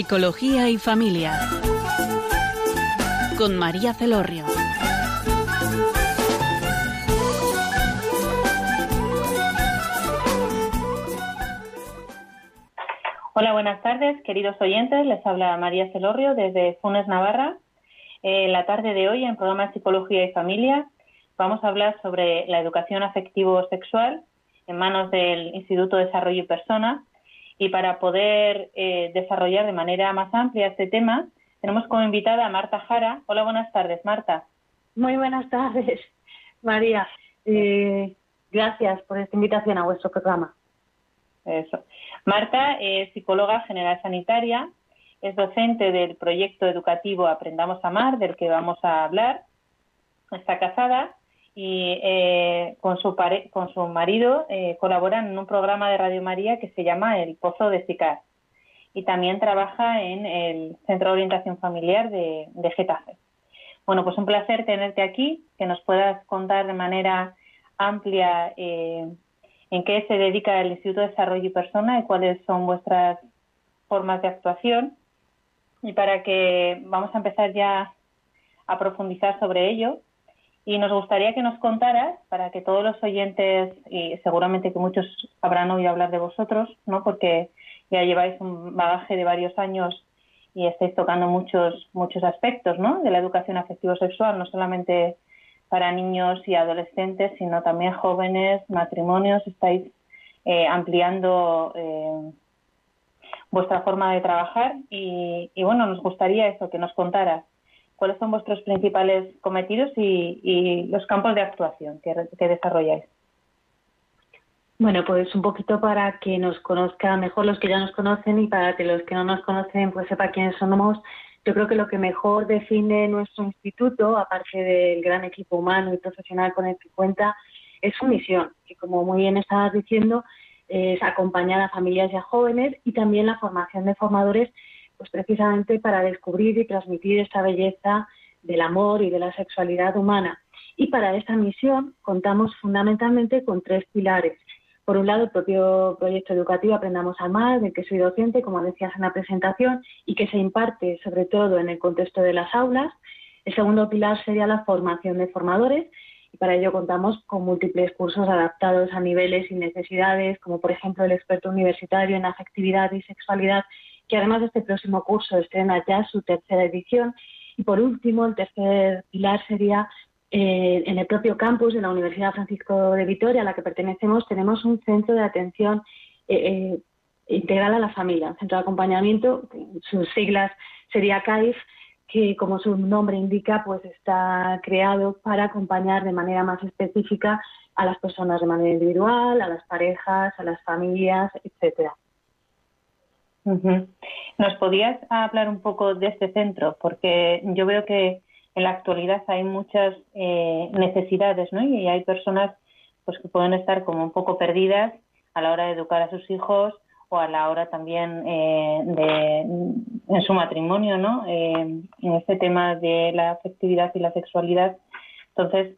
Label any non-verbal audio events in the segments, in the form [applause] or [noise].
Psicología y Familia. Con María Celorrio. Hola, buenas tardes, queridos oyentes. Les habla María Celorrio desde Funes, Navarra. En la tarde de hoy, en programa Psicología y Familia, vamos a hablar sobre la educación afectivo-sexual en manos del Instituto de Desarrollo y Persona. Y para poder eh, desarrollar de manera más amplia este tema, tenemos como invitada a Marta Jara. Hola, buenas tardes, Marta. Muy buenas tardes, [laughs] María. Eh, gracias por esta invitación a vuestro programa. Eso. Marta es psicóloga general sanitaria, es docente del proyecto educativo Aprendamos a Amar, del que vamos a hablar. Está casada y eh, con, su con su marido eh, colaboran en un programa de Radio María que se llama El Pozo de Sicar. Y también trabaja en el Centro de Orientación Familiar de, de Getafe. Bueno, pues un placer tenerte aquí, que nos puedas contar de manera amplia eh, en qué se dedica el Instituto de Desarrollo y Persona y cuáles son vuestras formas de actuación. Y para que vamos a empezar ya a profundizar sobre ello, y nos gustaría que nos contaras, para que todos los oyentes, y seguramente que muchos habrán oído hablar de vosotros, ¿no? porque ya lleváis un bagaje de varios años y estáis tocando muchos, muchos aspectos ¿no? de la educación afectivo-sexual, no solamente para niños y adolescentes, sino también jóvenes, matrimonios, estáis eh, ampliando eh, vuestra forma de trabajar y, bueno, nos gustaría eso, que nos contaras cuáles son vuestros principales cometidos y, los campos de actuación que, desarrolláis. Bueno, pues un poquito para que nos conozcan mejor los que ya nos conocen y para que los que no nos conocen pues sepa quiénes somos yo creo que lo que mejor define nuestro instituto, aparte del gran equipo humano y profesional con el que cuenta, es su misión, que como muy bien estabas diciendo, es acompañar a familias y a jóvenes y también la formación de formadores, pues precisamente para descubrir y transmitir esta belleza del amor y de la sexualidad humana. Y para esta misión contamos fundamentalmente con tres pilares. Por un lado, el propio proyecto educativo Aprendamos a Amar, del que soy docente, como decías en la presentación, y que se imparte sobre todo en el contexto de las aulas. El segundo pilar sería la formación de formadores, y para ello contamos con múltiples cursos adaptados a niveles y necesidades, como por ejemplo el experto universitario en afectividad y sexualidad, que además de este próximo curso estrena ya su tercera edición. Y por último, el tercer pilar sería eh, en el propio campus de la Universidad Francisco de Vitoria, a la que pertenecemos, tenemos un centro de atención eh, eh, integral a la familia, un centro de acompañamiento, sus siglas sería CAIF, que como su nombre indica, pues está creado para acompañar de manera más específica a las personas de manera individual, a las parejas, a las familias, etcétera. ¿Nos podías hablar un poco de este centro? Porque yo veo que en la actualidad hay muchas eh, necesidades, ¿no? Y hay personas pues que pueden estar como un poco perdidas a la hora de educar a sus hijos o a la hora también eh, de en su matrimonio, ¿no? Eh, en este tema de la afectividad y la sexualidad. Entonces,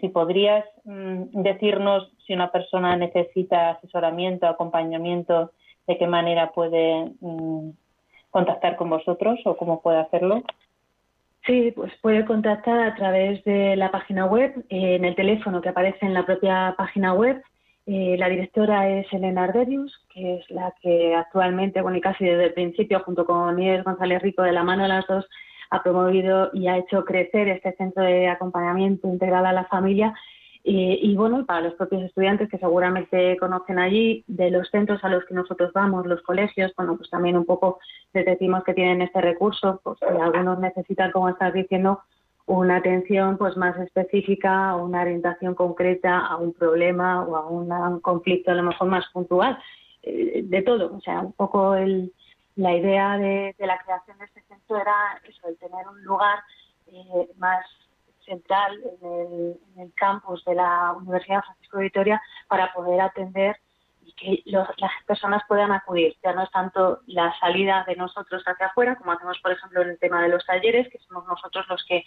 si podrías mm, decirnos si una persona necesita asesoramiento, acompañamiento, de qué manera puede mm, contactar con vosotros o cómo puede hacerlo. Sí, pues puede contactar a través de la página web, eh, en el teléfono que aparece en la propia página web. Eh, la directora es Elena Arderius, que es la que actualmente, bueno, y casi desde el principio, junto con Nieves González Rico, de la mano de las dos, ha promovido y ha hecho crecer este centro de acompañamiento integral a la familia y bueno, para los propios estudiantes que seguramente conocen allí, de los centros a los que nosotros vamos, los colegios, bueno, pues también un poco les decimos que tienen este recurso, pues si algunos necesitan, como estás diciendo, una atención pues más específica una orientación concreta a un problema o a un conflicto a lo mejor más puntual, eh, de todo. O sea, un poco el, la idea de, la creación de este centro era eso, el tener un lugar eh, más central en el, campus de la Universidad Francisco de Vitoria para poder atender y que las personas puedan acudir. Ya no es tanto la salida de nosotros hacia afuera, como hacemos, por ejemplo, en el tema de los talleres, que somos nosotros los que,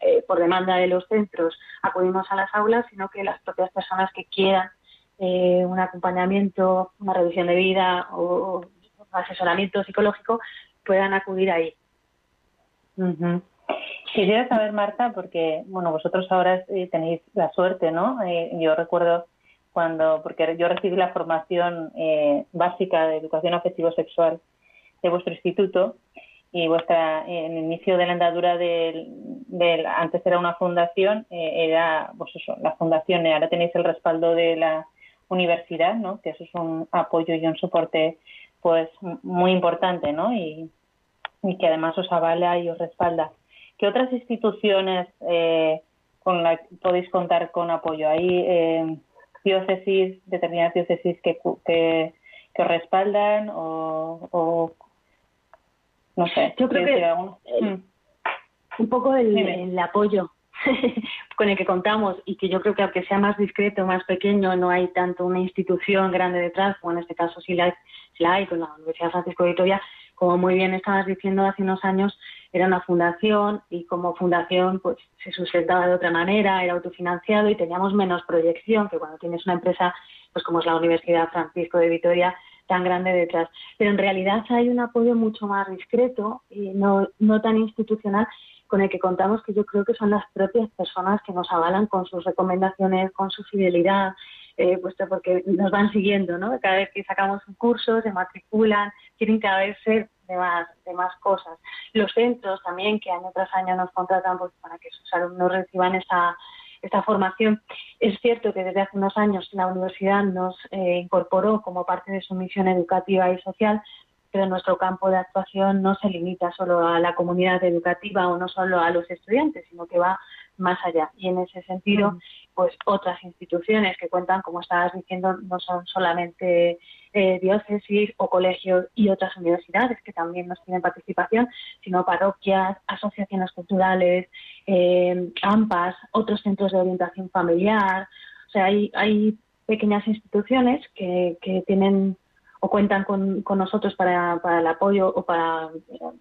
eh, por demanda de los centros, acudimos a las aulas, sino que las propias personas que quieran eh, un acompañamiento, una revisión de vida o, asesoramiento psicológico, puedan acudir ahí. Quisiera saber, Marta, porque bueno, vosotros ahora eh, tenéis la suerte, ¿no? Eh, yo recuerdo cuando, porque yo recibí la formación eh, básica de educación afectivo-sexual de vuestro instituto y vuestra en el inicio de la andadura del, antes era una fundación era pues eso la fundación ahora tenéis el respaldo de la universidad no que eso es un apoyo y un soporte pues muy importante no y que además os avala y os respalda ¿Qué otras instituciones eh, con las podéis contar con apoyo? ¿Hay eh, diócesis, determinadas diócesis que, que, que os respaldan o, no sé? Yo creo que mm. un poco el, el apoyo [laughs] con el que contamos y que yo creo que aunque sea más discreto, más pequeño, no hay tanto una institución grande detrás, como en este caso sí la, hay con la Universidad Francisco de Vitoria, como muy bien estabas diciendo hace unos años, era una fundación y como fundación pues se sustentaba de otra manera, era autofinanciado y teníamos menos proyección que cuando tienes una empresa pues como es la Universidad Francisco de Vitoria tan grande detrás. Pero en realidad hay un apoyo mucho más discreto y no, no tan institucional con el que contamos que yo creo que son las propias personas que nos avalan con sus recomendaciones, con su fidelidad, eh, puesto porque nos van siguiendo, ¿no? Cada vez que sacamos un curso, se matriculan, quieren cada vez ser de más, de más cosas. Los centros también, que año tras año nos contratan pues, para que sus alumnos reciban esta, esta formación. Es cierto que desde hace unos años la universidad nos eh, incorporó como parte de su misión educativa y social, pero nuestro campo de actuación no se limita solo a la comunidad educativa o no solo a los estudiantes, sino que va más allá. Y en ese sentido, pues otras instituciones que cuentan, como estabas diciendo, no son solamente eh, diócesis o colegios y otras universidades que también nos tienen participación, sino parroquias, asociaciones culturales, eh, AMPAs, otros centros de orientación familiar. O sea, hay, hay pequeñas instituciones que, que tienen o cuentan con, con nosotros para, para el apoyo o para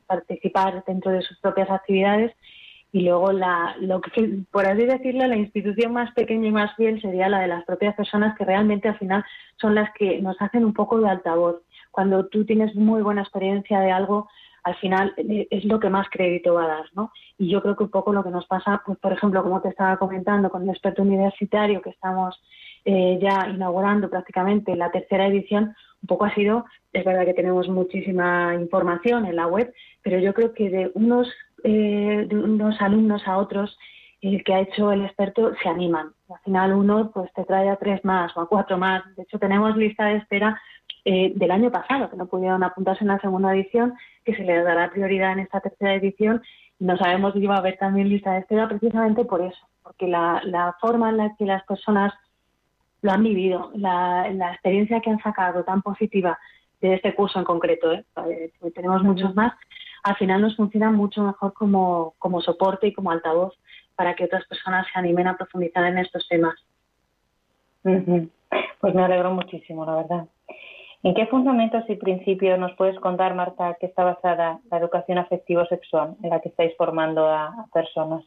participar dentro de sus propias actividades y luego la, lo que, por así decirlo, la institución más pequeña y más fiel sería la de las propias personas que realmente al final son las que nos hacen un poco de altavoz. Cuando tú tienes muy buena experiencia de algo, al final eh, es lo que más crédito va a dar, ¿no? Y yo creo que un poco lo que nos pasa, pues por ejemplo, como te estaba comentando con el experto universitario que estamos eh, ya inaugurando prácticamente la tercera edición, un poco ha sido, es verdad que tenemos muchísima información en la web, pero yo creo que de unos eh, de unos alumnos a otros que ha hecho el experto se animan. Al final uno pues te trae a tres más o a cuatro más. De hecho tenemos lista de espera eh, del año pasado que no pudieron apuntarse en la segunda edición, que se les dará prioridad en esta tercera edición. No sabemos si va a haber también lista de espera precisamente por eso, porque la, la forma en la que las personas lo han vivido, la, la experiencia que han sacado tan positiva de este curso en concreto. Eh, tenemos muchos más, al final nos funciona mucho mejor como, como soporte y como altavoz para que otras personas se animen a profundizar en estos temas. Pues me alegro muchísimo, la verdad. ¿En qué fundamentos y principios nos puedes contar, Marta, que está basada la educación afectivo-sexual en la que estáis formando a, personas?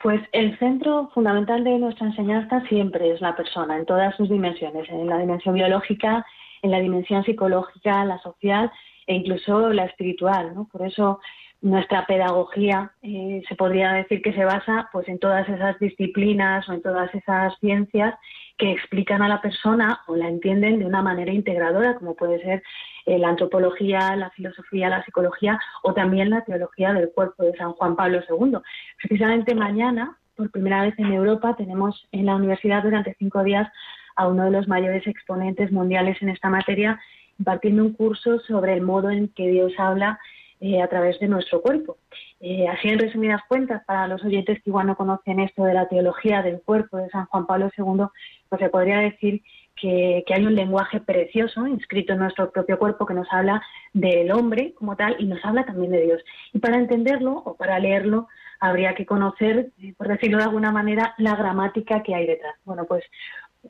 Pues el centro fundamental de nuestra enseñanza siempre es la persona, en todas sus dimensiones, en la dimensión biológica, en la dimensión psicológica, la social e incluso la espiritual. Por eso nuestra pedagogía eh, se podría decir que se basa pues en todas esas disciplinas o en todas esas ciencias que explican a la persona o la entienden de una manera integradora, como puede ser eh, la antropología, la filosofía, la psicología o también la teología del cuerpo de San Juan Pablo II. Precisamente mañana, por primera vez en Europa, tenemos en la universidad durante cinco días a uno de los mayores exponentes mundiales en esta materia, impartiendo un curso sobre el modo en que Dios habla eh, a través de nuestro cuerpo. Eh, así, en resumidas cuentas, para los oyentes que igual no conocen esto de la teología del cuerpo de San Juan Pablo II, pues se podría decir que, hay un lenguaje precioso inscrito en nuestro propio cuerpo que nos habla del hombre como tal y nos habla también de Dios. Y para entenderlo o para leerlo habría que conocer, eh, por decirlo de alguna manera, la gramática que hay detrás. Bueno, pues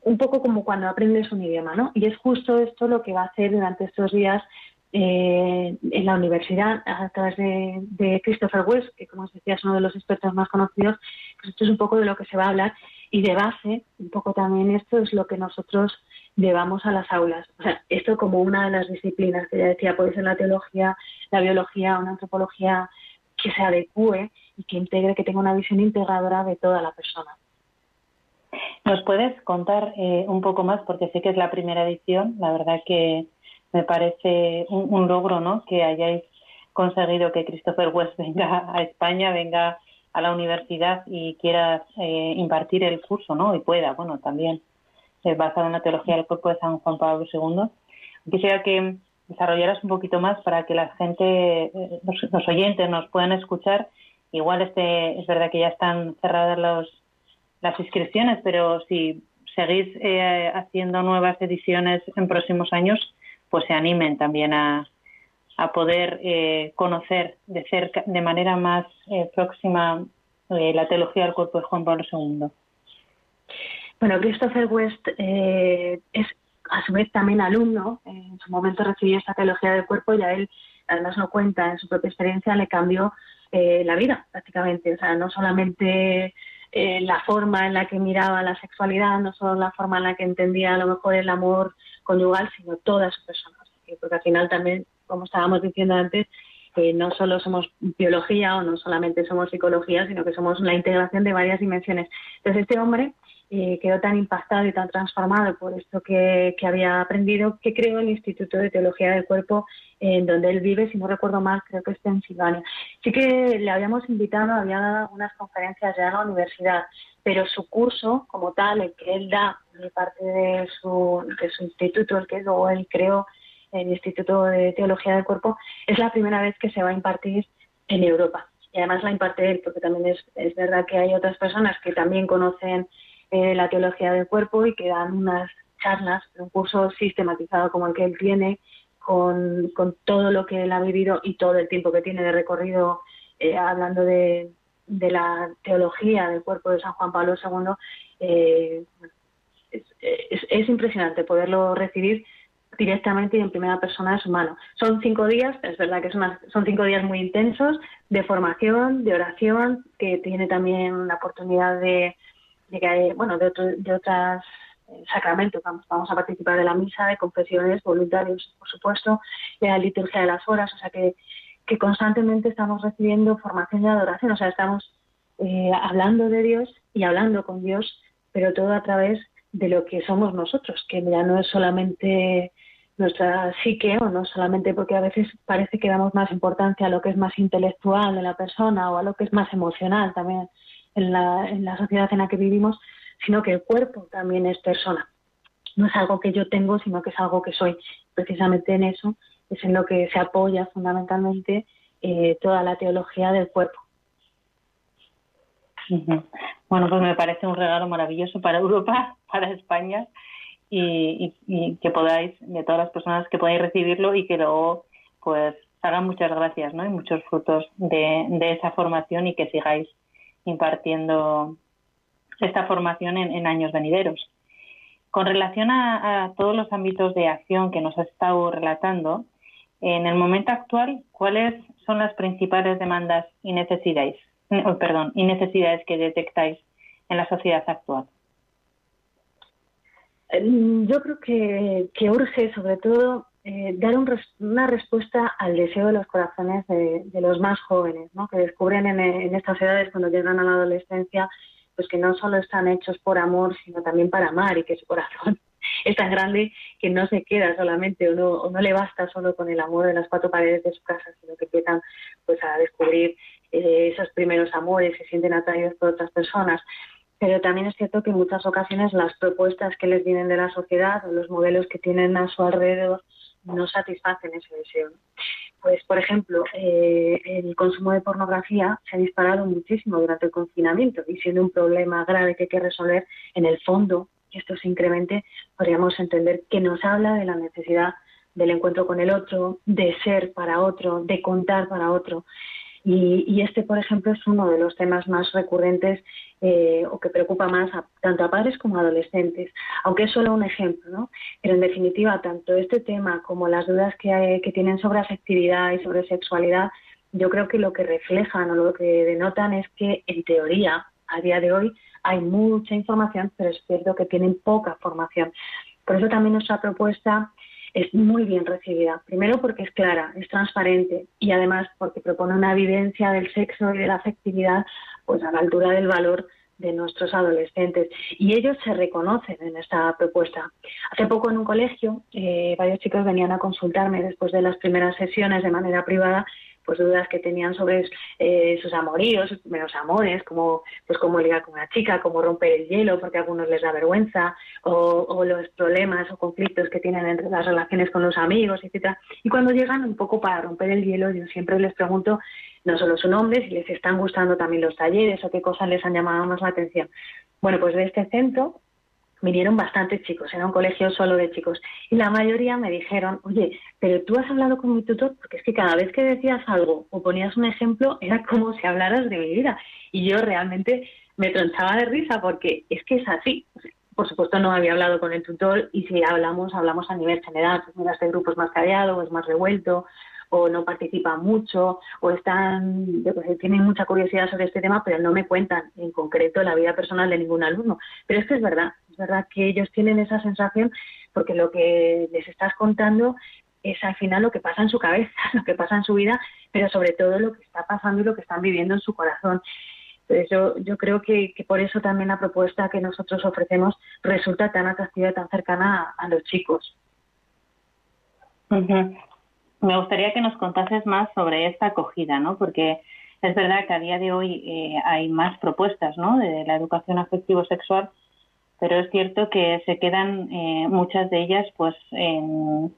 un poco como cuando aprendes un idioma, ¿no? Y es justo esto lo que va a hacer durante estos días eh, en la universidad a través de, Christopher West, que como os decía es uno de los expertos más conocidos, pues esto es un poco de lo que se va a hablar y de base, un poco también esto es lo que nosotros llevamos a las aulas. O sea, esto como una de las disciplinas que ya decía, puede ser la teología, la biología, una antropología que se adecue y que integre, que tenga una visión integradora de toda la persona. ¿Nos puedes contar eh, un poco más? Porque sé que es la primera edición. La verdad que me parece un, logro, ¿no? Que hayáis conseguido que Christopher West [laughs] venga a España, venga a la universidad y quiera eh, impartir el curso, ¿no? Y pueda, bueno, también es basado en la teología del cuerpo de San Juan Pablo II. Quisiera que desarrollaras un poquito más para que la gente, eh, los, oyentes nos puedan escuchar. Igual este es verdad que ya están cerradas los, las inscripciones, pero si seguís eh, haciendo nuevas ediciones en próximos años, pues se animen también a, a poder eh, conocer de cerca, de manera más próxima, la teología del cuerpo de Juan Pablo II. Bueno, Christopher West eh, es a su vez también alumno. En su momento recibió esta teología del cuerpo y a él, además lo cuenta en su propia experiencia, le cambió eh, la vida prácticamente. O sea, no solamente eh, la forma en la que miraba la sexualidad, no solo la forma en la que entendía a lo mejor el amor conyugal, sino toda su persona. Porque al final también, como estábamos diciendo antes, no solo somos biología o no solamente somos psicología, sino que somos la integración de varias dimensiones. Entonces, este hombre eh, quedó tan impactado y tan transformado por esto que, había aprendido que creó el Instituto de Teología del Cuerpo en donde él vive, si no recuerdo mal, creo que es Pensilvania. Sí que le habíamos invitado, había dado unas conferencias ya en la universidad, pero su curso como tal, el que él da de parte de su, de su instituto, el que luego él creó, el Instituto de Teología del Cuerpo, es la primera vez que se va a impartir en Europa. Y además la imparte él, porque también es, es verdad que hay otras personas que también conocen eh, la teología del cuerpo y que dan unas charlas, un curso sistematizado como el que él tiene, con, todo lo que él ha vivido y todo el tiempo que tiene de recorrido eh, hablando de, la teología del cuerpo de San Juan Pablo II. Eh, es, impresionante poderlo recibir directamente y en primera persona de su mano. Son cinco días, es verdad que son cinco días muy intensos de formación, de oración, que tiene también la oportunidad de, de que bueno, de, de otras eh, sacramentos, vamos, vamos a participar de la misa, de confesiones, voluntarios, por supuesto, de la liturgia de las horas, o sea que, que constantemente estamos recibiendo formación y adoración, o sea, estamos eh, hablando de Dios y hablando con Dios, pero todo a través de lo que somos nosotros, que ya no es solamente nuestra psique o no solamente porque a veces parece que damos más importancia a lo que es más intelectual de la persona o a lo que es más emocional también en la, sociedad en la que vivimos, sino que el cuerpo también es persona. No es algo que yo tengo, sino que es algo que soy. Precisamente en eso es en lo que se apoya fundamentalmente eh, toda la teología del cuerpo. Bueno, pues me parece un regalo maravilloso para Europa, [laughs] para España, y, que podáis, de todas las personas que podáis recibirlo y que luego, pues, hagan muchas gracias, ¿no? Y muchos frutos de esa formación y que sigáis impartiendo esta formación en, años venideros. Con relación a, todos los ámbitos de acción que nos has estado relatando, en el momento actual, ¿cuáles son las principales demandas y necesidades, oh, perdón, y necesidades que detectáis en la sociedad actual? Mm, yo creo que urge sobre todo eh, dar una respuesta al deseo de los corazones de, los más jóvenes, ¿no? que descubren en, estas edades cuando llegan a la adolescencia, pues que no solo están hechos por amor, sino también para amar y que su corazón [laughs] es tan grande que no se queda solamente o no, o no le basta solo con el amor de las cuatro paredes de su casa, sino que empiezan pues a descubrir eh, esos primeros amores, se sienten atraídos por otras personas pero también es cierto que en muchas ocasiones las propuestas que les vienen de la sociedad o los modelos que tienen a su alrededor no satisfacen ese deseo. Pues, por ejemplo, eh, el consumo de pornografía se ha disparado muchísimo durante el confinamiento y siendo un problema grave que hay que resolver, en el fondo, que esto se incremente, podríamos entender que nos habla de la necesidad del encuentro con el otro, de ser para otro, de contar para otro. Y, este, por ejemplo, es uno de los temas más recurrentes eh, o que preocupa más tanto a padres como a adolescentes, aunque es solo un ejemplo, ¿no? Pero en definitiva, tanto este tema como las dudas que, que tienen sobre afectividad y sobre sexualidad, yo creo que lo que reflejan o lo que denotan es que, en teoría, a día de hoy hay mucha información, pero es cierto que tienen poca formación Por eso también nuestra propuesta es muy bien recibida. Primero porque es clara, es transparente y además porque propone una evidencia del sexo y de la afectividad pues a la altura del valor de nuestros adolescentes y ellos se reconocen en esta propuesta. Hace poco en un colegio eh, varios chicos venían a consultarme después de las primeras sesiones de manera privada pues dudas que tenían sobre eh, sus amoríos, primeros amores, como pues cómo ligar con una chica, cómo romper el hielo, porque a algunos les da vergüenza, o, los problemas o conflictos que tienen entre las relaciones con los amigos, etcétera. Y cuando llegan un poco para romper el hielo, yo siempre les pregunto no solo su nombre, si les están gustando también los talleres o qué cosas les han llamado más la atención. Bueno, pues de este centro vinieron bastantes chicos, era un colegio solo de chicos, y la mayoría me dijeron, oye, pero tú has hablado con mi tutor, porque es que cada vez que decías algo o ponías un ejemplo, era como si hablaras de mi vida, y yo realmente me tronchaba de risa, porque es que es así. Por supuesto no había hablado con el tutor y si hablamos, hablamos a nivel general, pues mira, este grupo es más callado es más revuelto, o no participan mucho o están, tienen mucha curiosidad sobre este tema, pero no me cuentan en concreto la vida personal de ningún alumno. Pero es que es verdad, verdad que ellos tienen esa sensación porque lo que les estás contando es al final lo que pasa en su cabeza, [laughs] lo que pasa en su vida, pero sobre todo lo que está pasando y lo que están viviendo en su corazón. Entonces yo, yo creo que, por eso también la propuesta que nosotros ofrecemos resulta tan atractiva y tan cercana a, los chicos. Me gustaría que nos contases más sobre esta acogida, ¿no? Porque es verdad que a día de hoy eh, hay más propuestas, ¿no? De la educación afectivo-sexual, pero es cierto que se quedan eh, muchas de ellas, pues, en,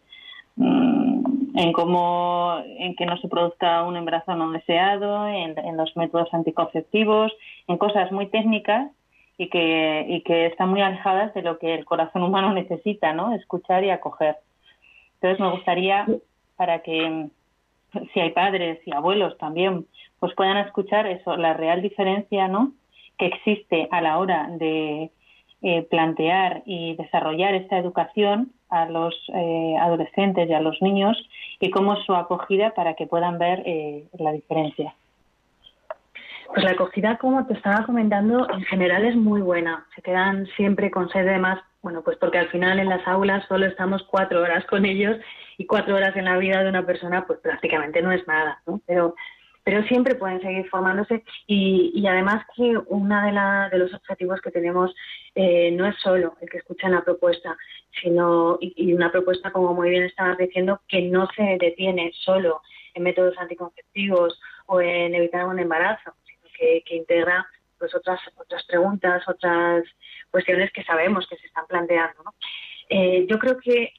mm, en cómo, en que no se produzca un embarazo no deseado, en, en los métodos anticonceptivos, en cosas muy técnicas y que, y que están muy alejadas de lo que el corazón humano [laughs] necesita, ¿no? Escuchar y acoger. Entonces me gustaría para que si hay padres y abuelos también pues puedan escuchar eso la real diferencia no que existe a la hora de eh, plantear y desarrollar esta educación a los eh, adolescentes y a los niños y cómo su acogida para que puedan ver eh, la diferencia. Pues la acogida, como te estaba comentando, en general es muy buena. Se quedan siempre con sed de más, bueno, pues porque al final en las aulas solo estamos cuatro horas con ellos y cuatro horas en la vida de una persona, pues prácticamente no es nada, ¿no? Pero, pero siempre pueden seguir formándose y, y además que uno de, de los objetivos que tenemos eh, no es solo el que escuchan la propuesta, sino, y, una propuesta, como muy bien estabas diciendo, que no se detiene solo en métodos anticonceptivos o en evitar un embarazo, sino que, que integra pues otras otras preguntas, otras cuestiones que sabemos que se están planteando. ¿no? Eh, yo creo que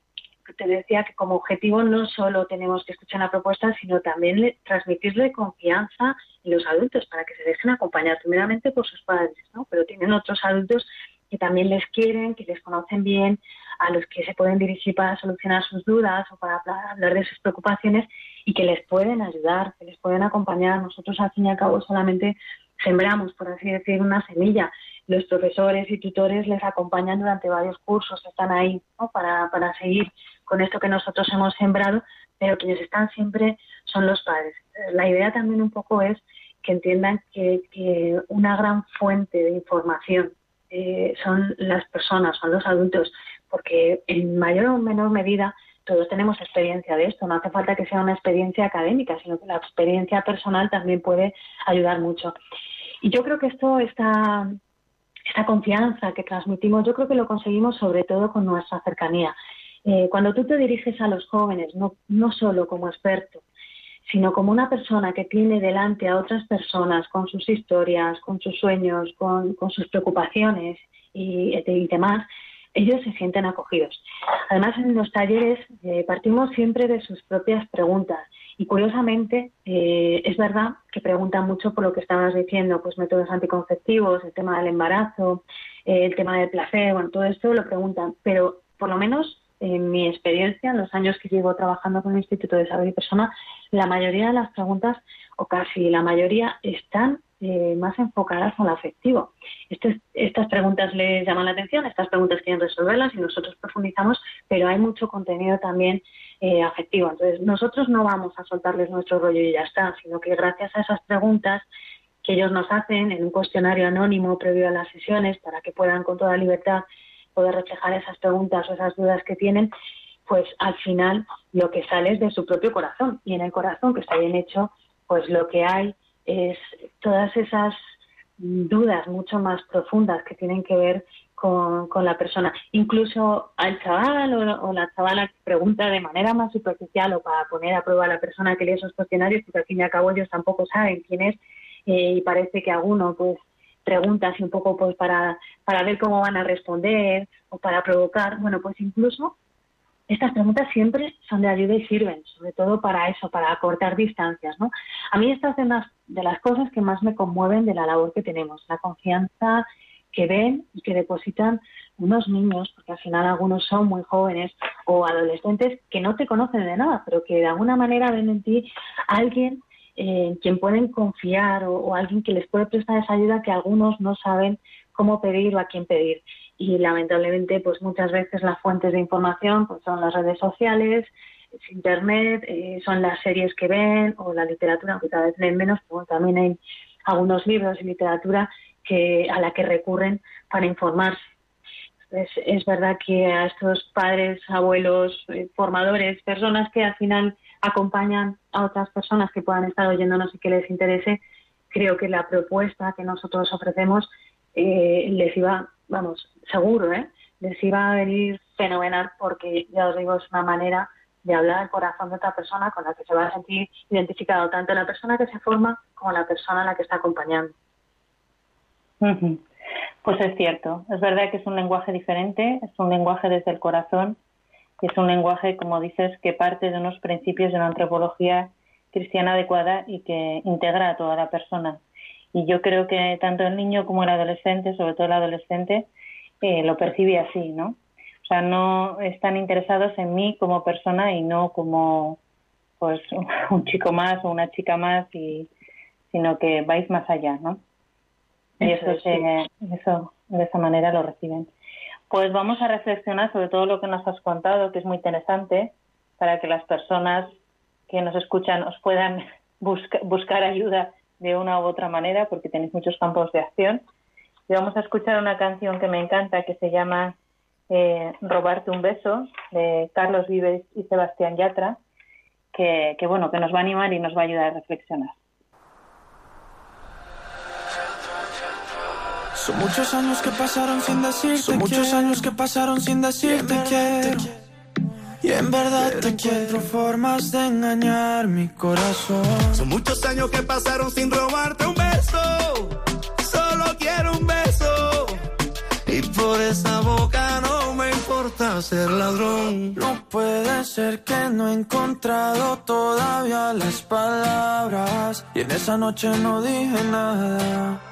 te decía que como objetivo no solo tenemos que escuchar la propuesta, sino también transmitirle confianza en los adultos para que se dejen acompañar primeramente por sus padres, ¿no? Pero tienen otros adultos que también les quieren, que les conocen bien, a los que se pueden dirigir para solucionar sus dudas o para hablar de sus preocupaciones y que les pueden ayudar, que les pueden acompañar. Nosotros al fin y al cabo solamente sembramos, por así decir, una semilla. Los profesores y tutores les acompañan durante varios cursos, están ahí ¿no? para, para seguir con esto que nosotros hemos sembrado, pero quienes están siempre son los padres. La idea también un poco es que entiendan que, una gran fuente de información eh, son las personas, son los adultos, porque en mayor o menor medida todos tenemos experiencia de esto. No hace falta que sea una experiencia académica, sino que la experiencia personal también puede ayudar mucho. Y yo creo que esto, esta, esta confianza que transmitimos, yo creo que lo conseguimos sobre todo con nuestra cercanía. Eh, cuando tú te diriges a los jóvenes, no, no solo como experto, sino como una persona que tiene delante a otras personas con sus historias, con sus sueños, con, sus preocupaciones y, demás, ellos se sienten acogidos. Además, en los talleres eh, partimos siempre de sus propias preguntas y curiosamente eh, es verdad que preguntan mucho por lo que estabas diciendo, pues métodos anticonceptivos, el tema del embarazo, el tema del placer, bueno, todo esto lo preguntan, pero por lo menos en mi experiencia, en los años que llevo trabajando con el Instituto de Salud y Persona, la mayoría de las preguntas, o casi la mayoría, están eh, más enfocadas al afectivo. estas preguntas les llaman la atención, estas preguntas quieren resolverlas y nosotros profundizamos, pero hay mucho contenido también eh, afectivo. Entonces, nosotros no vamos a soltarles nuestro rollo y ya está, sino que gracias a esas preguntas que ellos nos hacen en un cuestionario anónimo previo a las sesiones para que puedan con toda libertad poder reflejar esas preguntas o esas dudas que tienen, pues al final lo que sale es de su propio corazón. Y en el corazón que está bien hecho, pues lo que hay es todas esas dudas mucho más profundas que tienen que ver con, la persona. Incluso al chaval o, la chavala pregunta de manera más superficial o para poner a prueba a la persona que lee esos cuestionarios, porque al fin y al cabo ellos tampoco saben quién es eh, y parece que alguno pues pregunta así un poco pues para, para ver cómo van a responder o para provocar. Bueno, pues incluso estas preguntas siempre son de ayuda y sirven, sobre todo para eso, para acortar distancias. ¿no? A mí estas son las, de las cosas que más me conmueven de la labor que tenemos, la confianza que ven y que depositan unos niños, porque al final algunos son muy jóvenes o adolescentes que no te conocen de nada, pero que de alguna manera ven en ti alguien en quien pueden confiar o, alguien que les puede prestar esa ayuda que algunos no saben cómo pedir o a quién pedir. Y lamentablemente, pues muchas veces las fuentes de información pues son las redes sociales, es internet, eh, son las series que ven o la literatura, aunque cada vez leen menos, pero también hay algunos libros y literatura que a la que recurren para informarse. es verdad que a estos padres, abuelos, eh, formadores, personas que al final acompañan a otras personas que puedan estar oyéndonos y que les interese, creo que la propuesta que nosotros ofrecemos eh, les iba, vamos, seguro, ¿eh? les iba a venir fenomenal porque ya os digo, es una manera de hablar al corazón de otra persona con la que se va a sentir identificado tanto la persona que se forma como la persona a la que está acompañando. Pues es cierto, es verdad que es un lenguaje diferente, es un lenguaje desde el corazón es un lenguaje, como dices, que parte de unos principios de una antropología cristiana adecuada y que integra a toda la persona. Y yo creo que tanto el niño como el adolescente, sobre todo el adolescente, eh, lo percibe así, ¿no? O sea, no están interesados en mí como persona y no como pues [laughs] un chico más o una chica más, y, sino que vais más allá, ¿no? Y eso, eso de esa manera lo reciben. Pues vamos a reflexionar sobre todo lo que nos has contado, que es muy interesante, para que las personas que nos escuchan os puedan [laughs] buscar ayuda de una u otra manera, porque tenéis muchos campos de acción. Y vamos a escuchar una canción que me encanta, que se llama eh, Robarte un beso, de Carlos Vives y Sebastián Yatra, que, que, bueno, que nos va a animar y nos va a ayudar a reflexionar. Son muchos años que pasaron sin decirte Son muchos años que pasaron sin decirte quiero. Y en verdad te encuentro formas de engañar mi corazón. Son muchos años que pasaron sin robarte un beso. Solo quiero un beso. Y por esa boca no me importa ser ladrón. No puede ser que no he encontrado todavía las palabras. Y en esa noche no dije nada.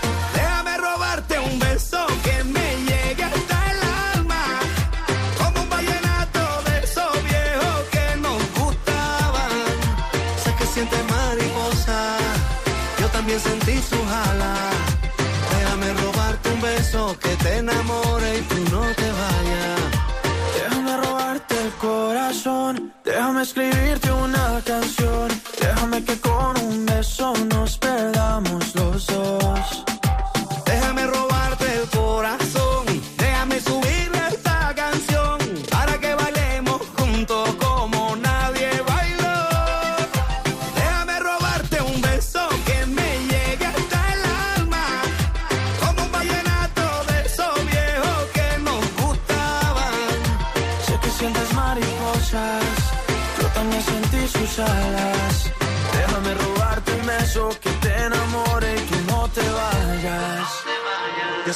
su jala. Déjame robarte un beso que te enamore y tú no te vayas. Déjame robarte el corazón, déjame escribirte una canción,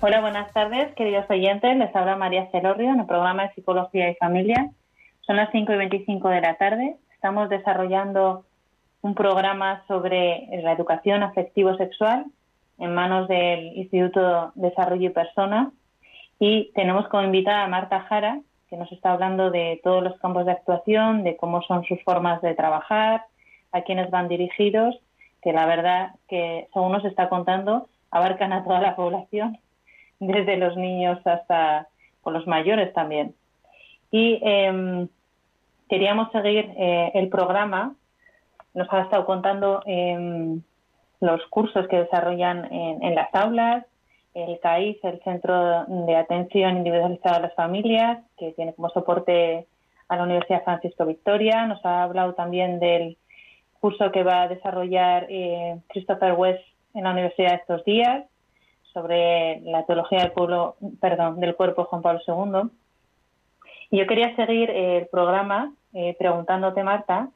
Hola, buenas tardes, queridos oyentes. Les habla María Celorrio en el programa de Psicología y Familia. Son las 5 y 25 de la tarde. Estamos desarrollando un programa sobre la educación afectivo-sexual en manos del Instituto de Desarrollo y Persona. Y tenemos como invitada a Marta Jara, que nos está hablando de todos los campos de actuación, de cómo son sus formas de trabajar, a quiénes van dirigidos, que la verdad que, según nos está contando, abarcan a toda la población desde los niños hasta con los mayores también. Y eh, queríamos seguir eh, el programa. Nos ha estado contando eh, los cursos que desarrollan en, las aulas, el CAIF, el Centro de Atención Individualizada a las Familias, que tiene como soporte a la Universidad Francisco Victoria. Nos ha hablado también del curso que va a desarrollar eh, Christopher West en la universidad estos días sobre la teología del pueblo, perdón, del cuerpo Juan Pablo II. Y yo quería seguir el programa eh, preguntándote, Marta,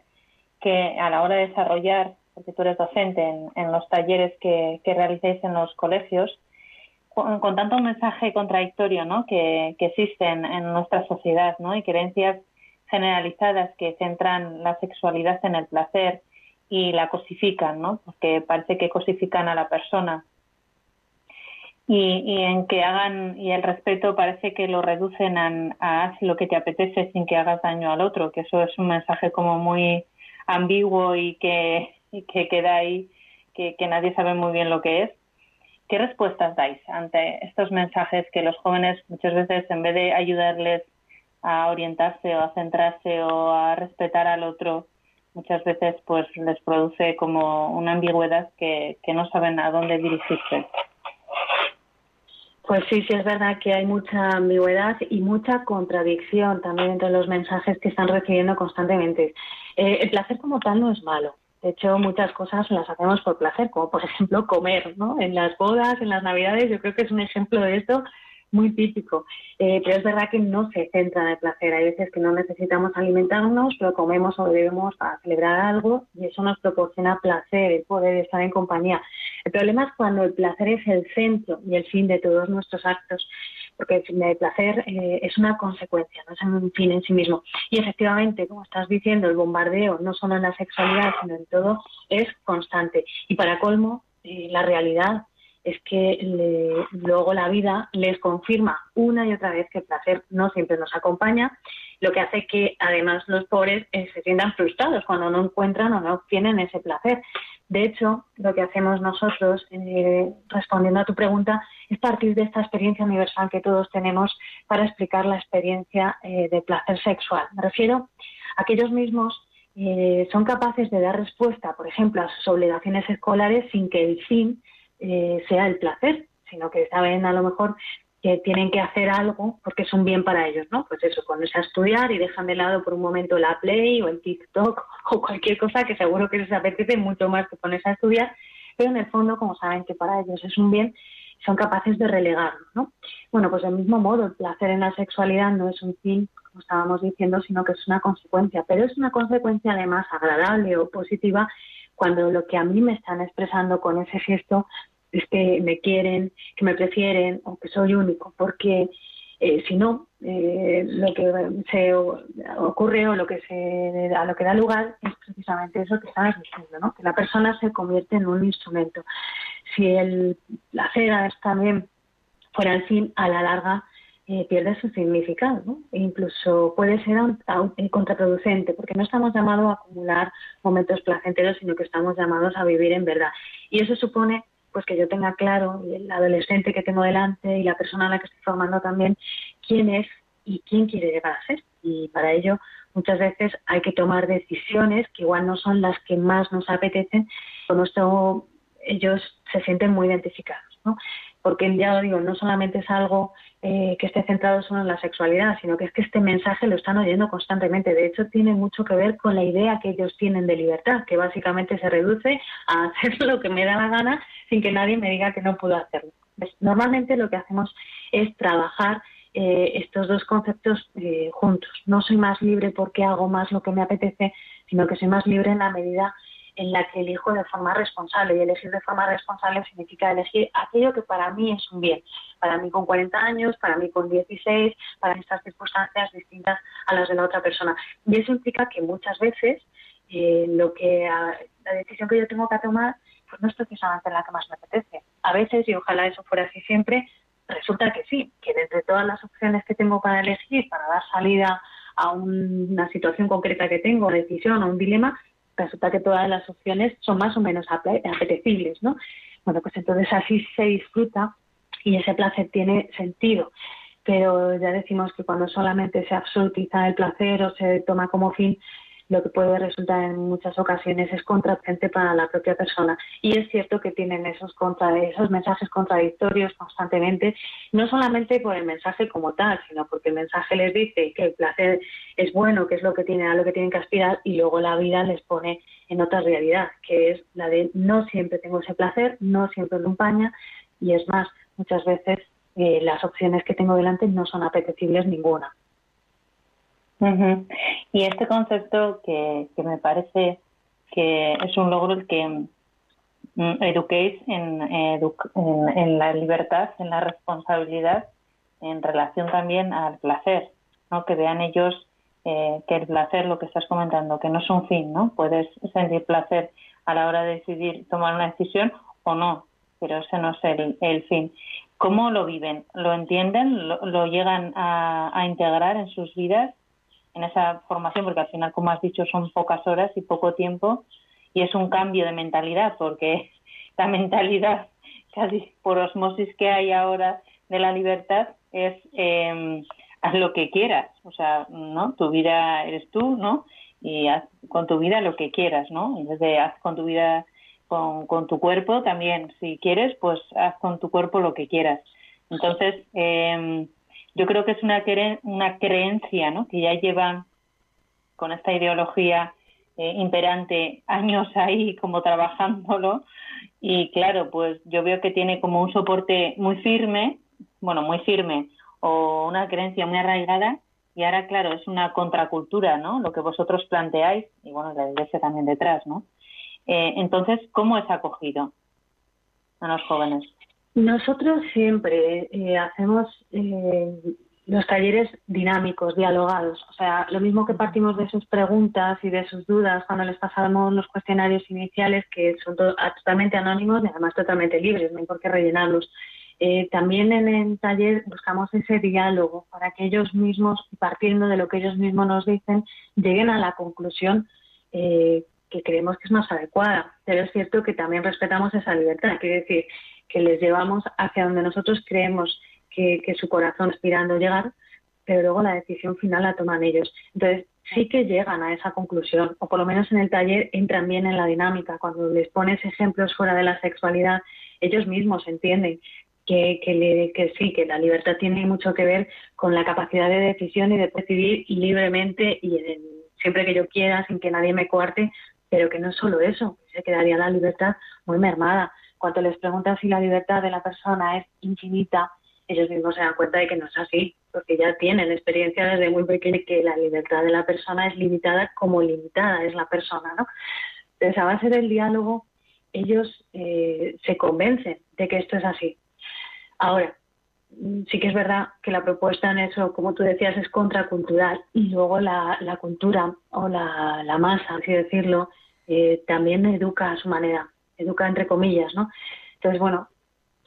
que a la hora de desarrollar, porque tú eres docente en, en los talleres que, que, realicéis en los colegios, con, tanto mensaje contradictorio ¿no? que, que existen en nuestra sociedad ¿no? y creencias generalizadas que centran la sexualidad en el placer y la cosifican, ¿no? porque parece que cosifican a la persona y, y, en que hagan y el respeto parece que lo reducen a, a lo que te apetece sin que hagas daño al otro, que eso es un mensaje como muy ambiguo y que, y que queda ahí, que, que nadie sabe muy bien lo que es. ¿Qué respuestas dais ante estos mensajes que los jóvenes muchas veces en vez de ayudarles a orientarse o a centrarse o a respetar al otro, muchas veces pues les produce como una ambigüedad que, que no saben a dónde dirigirse? Pues sí, sí es verdad que hay mucha ambigüedad y mucha contradicción también entre los mensajes que están recibiendo constantemente. Eh, el placer como tal no es malo. De hecho, muchas cosas las hacemos por placer, como por [laughs] ejemplo comer, ¿no? En las bodas, en las navidades, yo creo que es un ejemplo de esto muy típico. Eh, pero es verdad que no se centra en el placer. Hay veces que no necesitamos alimentarnos, pero comemos o bebemos para celebrar algo y eso nos proporciona placer, el poder estar en compañía. El problema es cuando el placer es el centro y el fin de todos nuestros actos, porque el placer eh, es una consecuencia, no es un fin en sí mismo. Y efectivamente, como estás diciendo, el bombardeo no solo en la sexualidad, sino en todo, es constante. Y para colmo, eh, la realidad es que luego la vida les confirma una y otra vez que el placer no siempre nos acompaña, lo que hace que además los pobres eh, se sientan frustrados cuando no encuentran o no obtienen ese placer. De hecho, lo que hacemos nosotros, eh, respondiendo a tu pregunta, es partir de esta experiencia universal que todos tenemos para explicar la experiencia eh, de placer sexual. Me refiero a que ellos mismos son capaces de dar respuesta, por ejemplo, a sus obligaciones escolares sin que el fin eh, sea el placer, sino que saben a lo mejor que tienen que hacer algo porque es un bien para ellos, ¿no? Pues eso, ponerse a estudiar y dejan de lado por un momento la Play o el TikTok [laughs] o cualquier cosa que seguro que les apetece mucho más que ponerse a estudiar, pero en el fondo, como saben que para ellos es un bien, son capaces de relegarlo, ¿no? Bueno, pues del mismo modo, el placer en la sexualidad no es un fin, como estábamos diciendo, sino que es una consecuencia, pero es una consecuencia además agradable o positiva cuando lo que a mí me están expresando con ese gesto es que me quieren, que me prefieren o que soy único, porque eh, si no, eh, lo que se ocurre o lo que se a lo que da lugar es precisamente eso que estabas diciendo, ¿no? que la persona se convierte en un instrumento. Si el placer también fuera el fin, a la larga eh, pierde su significado, ¿no? E incluso puede ser un, un, contraproducente, porque no estamos llamados a acumular momentos placenteros, sino que estamos llamados a vivir en verdad. Y eso supone pues que yo tenga claro, el adolescente que tengo delante y la persona a la que estoy formando también, quién es y quién quiere llegar a ser. Y para ello muchas veces hay que tomar decisiones que igual no son las que más nos apetecen, con esto ellos se sienten muy identificados. ¿no? Porque ya lo digo, no solamente es algo eh, que esté centrado solo en la sexualidad, sino que es que este mensaje lo están oyendo constantemente. De hecho, tiene mucho que ver con la idea que ellos tienen de libertad, que básicamente se reduce a [laughs] hacer lo que me da la gana sin que nadie me diga que no puedo hacerlo. Normalmente lo que hacemos es trabajar eh, estos dos conceptos eh, juntos. No soy más libre porque hago más lo que me apetece, sino que soy más libre en la medida en la que elijo de forma responsable. Y elegir de forma responsable significa elegir aquello que para mí es un bien. Para mí con 40 años, para mí con 16, para estas circunstancias distintas a las de la otra persona. Y eso implica que muchas veces eh, lo que la decisión que yo tengo que tomar pues no es precisamente la que más me apetece. A veces, y ojalá eso fuera así siempre, resulta que sí, que entre todas las opciones que tengo para elegir, para dar salida a una situación concreta que tengo, decisión o un dilema, resulta que todas las opciones son más o menos apetecibles, ¿no? Bueno, pues entonces así se disfruta y ese placer tiene sentido. Pero ya decimos que cuando solamente se absolutiza el placer o se toma como fin, lo que puede resultar en muchas ocasiones es contraproducente para la propia persona. Y es cierto que tienen esos, contra, esos mensajes contradictorios constantemente, no solamente por el mensaje como tal, sino porque el mensaje les dice que el placer es bueno, que es lo que tienen, a lo que tienen que aspirar, y luego la vida les pone en otra realidad, que es la de no siempre tengo ese placer, no siempre lo empaña, y es más, muchas veces eh, las opciones que tengo delante no son apetecibles ninguna. Y este concepto que, que me parece que es un logro el que mm, eduquéis en, en, la libertad, en la responsabilidad, en relación también al placer, ¿no? que vean ellos eh, que el placer, lo que estás comentando, que no es un fin, ¿no? Puedes sentir placer a la hora de decidir tomar una decisión o no, pero ese no es el, el fin. ¿Cómo lo viven? ¿Lo entienden? ¿Lo, lo llegan a, a integrar en sus vidas? En esa formación, porque al final, como has dicho, son pocas horas y poco tiempo, y es un cambio de mentalidad, porque [laughs] la mentalidad casi por osmosis que hay ahora de la libertad es eh, haz lo que quieras, o sea, ¿no? Tu vida eres tú, ¿no? Y haz con tu vida lo que quieras, ¿no? En vez de haz con tu vida, con, con tu cuerpo también, si quieres, pues haz con tu cuerpo lo que quieras. Entonces, eh, yo creo que es una, una creencia ¿no? que ya lleva con esta ideología eh, imperante años [laughs] ahí como trabajándolo y claro, pues yo veo que tiene como un soporte muy firme, bueno, muy firme o una creencia muy arraigada y ahora claro, es una contracultura, ¿no? Lo que vosotros planteáis y bueno, la iglesia también detrás, ¿no? Eh, entonces, ¿cómo es acogido a los jóvenes? Nosotros siempre eh, hacemos eh, los talleres dinámicos, dialogados. O sea, lo mismo que partimos de sus preguntas y de sus dudas cuando les pasamos los cuestionarios iniciales, que son totalmente anónimos y además totalmente libres, no hay por qué rellenarlos. Eh, también en el taller buscamos ese diálogo para que ellos mismos, partiendo de lo que ellos mismos nos dicen, lleguen a la conclusión que creemos que es más adecuada. Pero es cierto que también respetamos esa libertad. Quiere decir que les llevamos hacia donde nosotros creemos que, su corazón aspirando llegar, pero luego la decisión final la toman ellos. Entonces, sí que llegan a esa conclusión, o por lo menos en el taller entran bien en la dinámica. Cuando les pones ejemplos fuera de la sexualidad, ellos mismos entienden que, que, sí, que la libertad tiene mucho que ver con la capacidad de decisión y de decidir libremente y siempre que yo quiera, sin que nadie me coarte, pero que no es solo eso, se quedaría la libertad muy mermada cuando les preguntan si la libertad de la persona es infinita, ellos mismos se dan cuenta de que no es así, porque ya tienen experiencia desde muy pequeño que la libertad de la persona es limitada como limitada es la persona, ¿no? Entonces, a base del diálogo, ellos eh, se convencen de que esto es así. Ahora, sí que es verdad que la propuesta en eso, como tú decías, es contracultural y luego la, cultura o la, masa, así decirlo, eh, también educa a su manera educa entre comillas, ¿no? Entonces, bueno,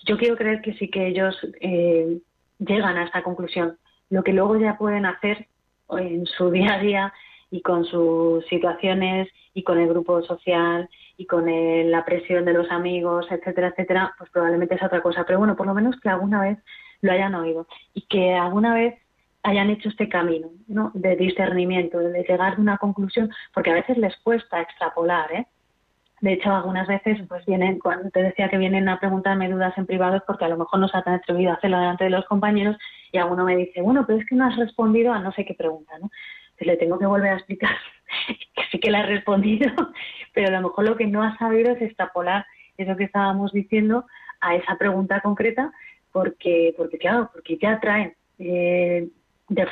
yo quiero creer que sí que ellos eh, llegan a esta conclusión. Lo que luego ya pueden hacer en su [laughs] día a día y con sus situaciones y con el grupo social y con la presión de los amigos, etcétera, etcétera, pues probablemente es otra cosa. Pero bueno, por lo menos que alguna vez lo hayan oído y que alguna vez hayan hecho este camino ¿no? de discernimiento, de llegar a una conclusión, porque a veces les cuesta extrapolar, ¿eh? De hecho, algunas veces pues vienen, cuando te decía que vienen a preguntarme dudas en privado es porque a lo mejor no se han atrevido a hacerlo delante de los compañeros y alguno me dice, bueno, pero es que no has respondido a no sé qué pregunta, ¿no? Entonces le tengo que volver a explicar [laughs] que sí que le he respondido, [laughs] pero a lo mejor lo que no ha sabido es extrapolar eso que estábamos diciendo a esa pregunta concreta porque, porque claro, porque ya traen eh, de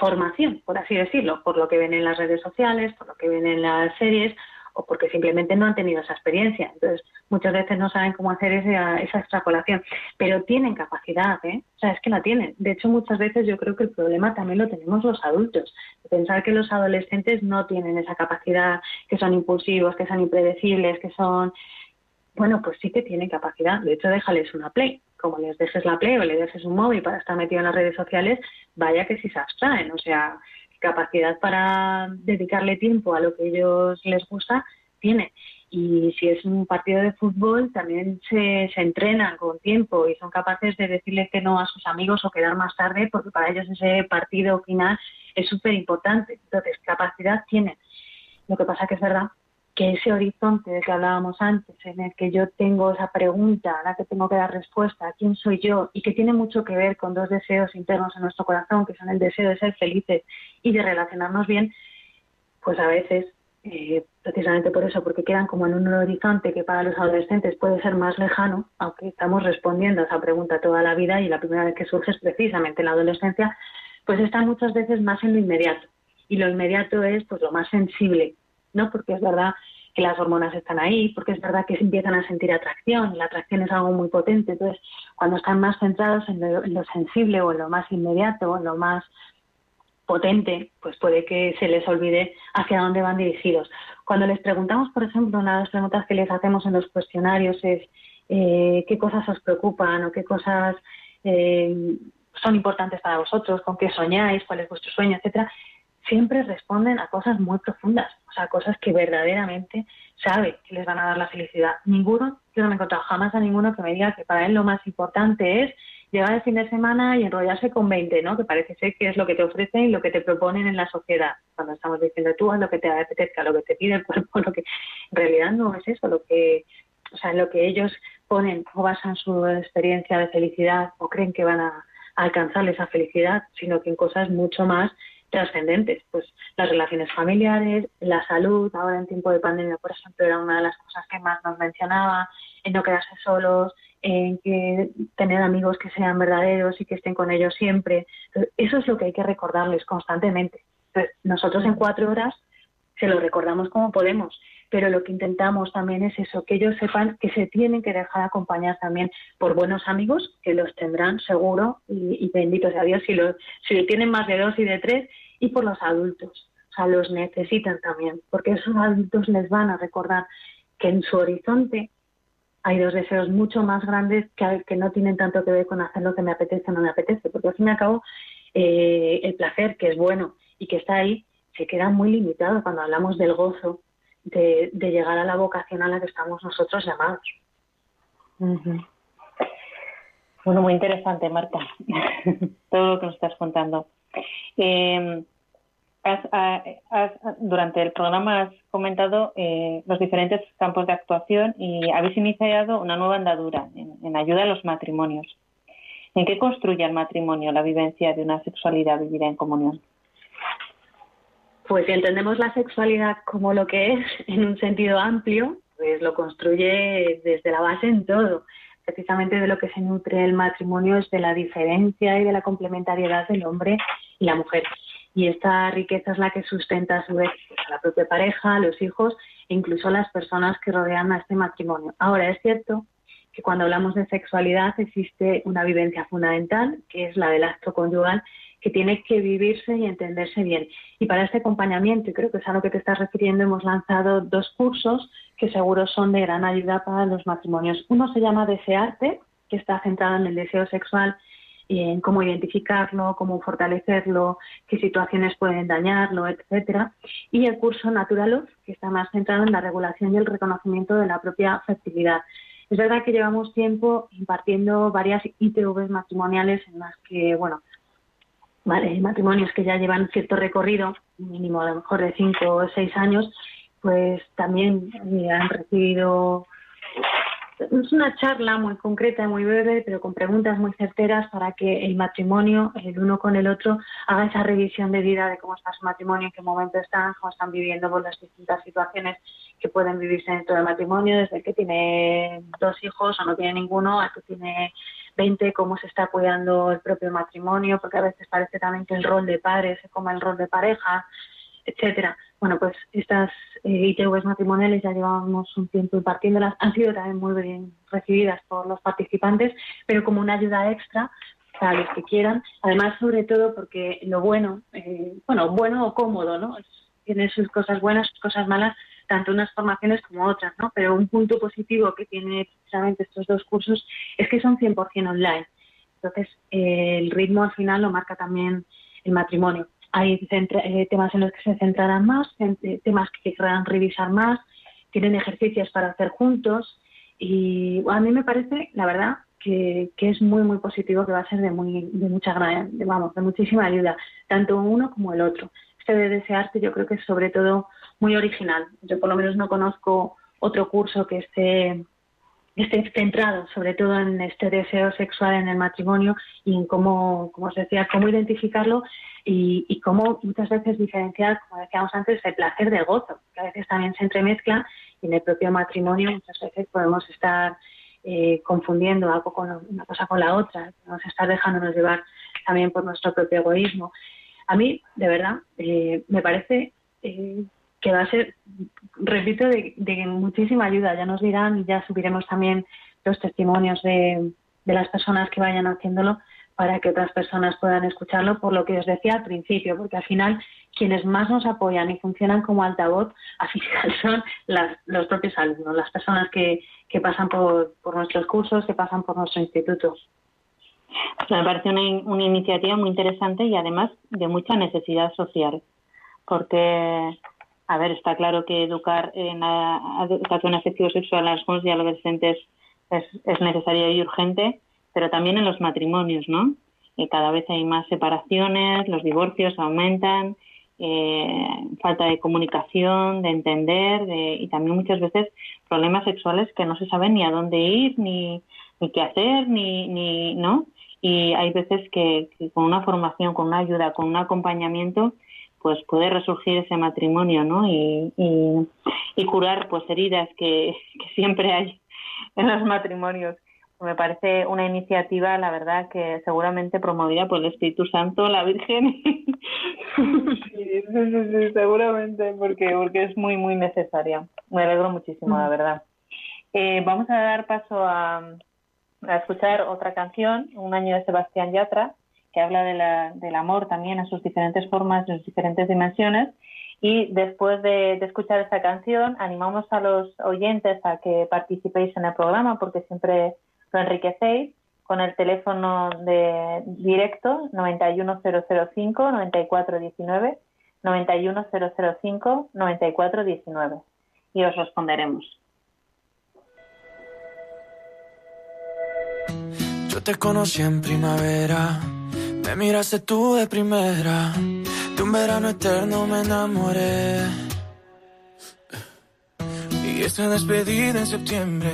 por así decirlo, por lo que ven en las redes sociales, por lo que ven en las series o porque simplemente no han tenido esa experiencia. Entonces, muchas veces no saben cómo hacer esa, esa extrapolación, pero tienen capacidad, ¿eh? O sea, es que la tienen. De hecho, muchas veces yo creo que el problema también lo tenemos los adultos. Pensar que los adolescentes no tienen esa capacidad, que son impulsivos, que son impredecibles, que son... Bueno, pues sí que tienen capacidad. De hecho, déjales una play. Como les dejes la play o le dejes un móvil para estar metido en las redes sociales, vaya que sí se abstraen. O sea, capacidad para dedicarle tiempo a lo que ellos les gusta, tiene. Y si es un partido de fútbol, también se, se entrenan con tiempo y son capaces de decirle que no a sus amigos o quedar más tarde, porque para ellos ese partido final es súper importante. Entonces, capacidad tienen. Lo que pasa que es verdad que ese horizonte del que hablábamos antes, en el que yo tengo esa pregunta a la que tengo que dar respuesta, ¿quién soy yo? Y que tiene mucho que ver con dos deseos internos en nuestro corazón, que son el deseo de ser felices y de relacionarnos bien, pues a veces, eh, precisamente por eso, porque quedan como en un horizonte que para los adolescentes puede ser más lejano, aunque estamos respondiendo a esa pregunta toda la vida y la primera vez que surge es precisamente en la adolescencia, pues están muchas veces más en lo inmediato. Y lo inmediato es pues lo más sensible, ¿no? Porque es verdad que las hormonas están ahí, porque es verdad que se empiezan a sentir atracción, la atracción es algo muy potente, entonces cuando están más centrados en lo, sensible o en lo más inmediato o en lo más potente, pues puede que se les olvide hacia dónde van dirigidos. Cuando les preguntamos, por ejemplo, una de las preguntas que les hacemos en los cuestionarios es eh, qué cosas os preocupan o qué cosas eh, son importantes para vosotros, con qué soñáis, cuál es vuestro sueño, etcétera siempre responden a cosas muy profundas, o sea, cosas que verdaderamente sabe que les van a dar la felicidad. Ninguno, yo no me he encontrado jamás a ninguno que me diga que para él lo más importante es llegar el fin de semana y enrollarse con 20, ¿no? Que parece ser que es lo que te ofrecen y lo que te proponen en la sociedad. Cuando estamos diciendo tú haz lo que te apetezca, lo que te pide el [laughs] cuerpo, lo que en realidad no es eso, lo que, o sea, lo que ellos ponen o basan su experiencia de felicidad o creen que van a alcanzar esa felicidad, sino que en cosas mucho más trascendentes, pues las relaciones familiares, la salud, ahora en tiempo de pandemia, por ejemplo, era una de las cosas que más nos mencionaba, en no quedarse solos, en que tener amigos que sean verdaderos y que estén con ellos siempre. Eso es lo que hay que recordarles constantemente. Pues nosotros en cuatro horas se lo recordamos como podemos, pero lo que intentamos también es eso, que ellos sepan que se tienen que dejar acompañar también por buenos amigos, que los tendrán seguro, y, y bendito sea Dios si, lo, si tienen más de dos y de tres, y por los adultos. O sea, los necesitan también, porque esos adultos les van a recordar que en su horizonte hay dos deseos mucho más grandes que, que no tienen tanto que ver con hacer lo que me apetece o no me apetece, porque al fin y al cabo eh, el placer, que es bueno y que está ahí, se queda muy limitado cuando hablamos del gozo de, llegar a la vocación a la que estamos nosotros llamados. Bueno, muy interesante, Marta, [laughs] todo lo que nos estás contando. Eh, durante el programa has comentado eh, los diferentes campos de actuación y habéis iniciado una nueva andadura en, ayuda a los matrimonios. ¿En qué construye el matrimonio la vivencia de una sexualidad vivida en comunión? Pues si entendemos la sexualidad como lo que es en un sentido amplio, pues lo construye desde la base en todo. Precisamente de lo que se nutre el matrimonio es de la diferencia y de la complementariedad del hombre y la mujer y esta riqueza es la que sustenta a su vez a la propia pareja, a los hijos e incluso a las personas que rodean a este matrimonio. Ahora, es cierto que cuando hablamos de sexualidad existe una vivencia fundamental, que es la del acto conyugal, que tiene que vivirse y entenderse bien. Y para este acompañamiento, y creo que es a lo que te estás refiriendo, hemos lanzado dos cursos que seguro son de gran ayuda para los matrimonios. Uno se llama Desearte, que está centrado en el deseo sexual en cómo identificarlo, cómo fortalecerlo, qué situaciones pueden dañarlo, etcétera. Y el curso Naturaluz, que está más centrado en la regulación y el reconocimiento de la propia fertilidad. Es verdad que llevamos tiempo impartiendo varias ITVs matrimoniales en las que, bueno, vale, matrimonios que ya llevan cierto recorrido, mínimo a lo mejor de cinco o seis años, pues también han recibido es una charla muy concreta, muy breve, pero con preguntas muy certeras para que el matrimonio, el uno con el otro, haga esa revisión de vida de cómo está su matrimonio, en qué momento están, cómo están viviendo las distintas situaciones que pueden vivirse dentro del matrimonio, desde el que tiene dos hijos o no tiene ninguno, al que tiene 20, cómo se está cuidando el propio matrimonio, porque a veces parece también que el rol de padre se coma el rol de pareja, etcétera. Bueno, pues estas eh, ITVs matrimoniales ya llevamos un tiempo impartiéndolas, [laughs] han sido también muy bien recibidas por los participantes, pero como una ayuda extra para los que quieran, además sobre todo porque lo bueno, eh, bueno, bueno o cómodo, ¿no? Tiene sus cosas buenas, sus cosas malas, tanto unas formaciones como otras, ¿no? Pero un punto positivo que tiene precisamente estos dos cursos es que son 100% online. Entonces, eh, el ritmo al final lo marca también el matrimonio. Hay eh, temas en los que se centrarán más, temas que querrán revisar más, tienen ejercicios para hacer juntos y a mí me parece, la verdad, que, es muy muy positivo, que va a ser de muy de mucha de, vamos, de muchísima ayuda, tanto uno como el otro. Este de desearte yo creo que es sobre todo muy original. Yo por lo menos no conozco otro curso que esté centrado sobre todo en este deseo sexual en el matrimonio y en cómo, como os decía, cómo identificarlo y, y cómo muchas veces diferenciar, como decíamos antes, el placer del gozo, que a veces también se entremezcla y en el propio matrimonio muchas veces podemos estar eh, confundiendo algo con una cosa con la otra, podemos estar dejándonos llevar también por nuestro propio egoísmo. A mí, de verdad, eh, me parece eh, que va a ser, repito, de, muchísima ayuda. Ya nos dirán y ya subiremos también los testimonios de, las personas que vayan haciéndolo para que otras personas puedan escucharlo, por lo que os decía al principio, porque al final quienes más nos apoyan y funcionan como altavoz, al final [laughs] son los propios alumnos, las personas que, que pasan por, por, nuestros cursos, que pasan por nuestro instituto. Me parece una, una iniciativa muy interesante y además de mucha necesidad social, porque a ver, está claro que educar en la educación afectivo-sexual a los jóvenes y adolescentes es, es necesario y urgente, pero también en los matrimonios, ¿no? Eh, cada vez hay más separaciones, los divorcios aumentan, eh, falta de comunicación, de entender y también muchas veces problemas sexuales que no se saben ni a dónde ir, ni, ni qué hacer, ni, ni, ¿no? Y hay veces que con una formación, con una ayuda, con un acompañamiento, pues puede resurgir ese matrimonio, ¿no? Y, y, curar pues heridas que, siempre hay en los matrimonios. Me parece una iniciativa, la verdad, que seguramente promovida por el Espíritu Santo, la Virgen. sí, seguramente, porque, porque es muy, muy necesaria. Me alegro muchísimo, la verdad. Eh, vamos a dar paso a, a escuchar otra canción, Un año de Sebastián Yatra que habla de la, del amor también en sus diferentes formas, en sus diferentes dimensiones. Y después de, escuchar esta canción, animamos a los oyentes a que participéis en el programa porque siempre lo enriquecéis con el teléfono de directo 91005 9419 91005 9419 y os responderemos. Yo te conocí en primavera me miraste tú de primera, de un verano eterno me enamoré. Y esa despedida en septiembre,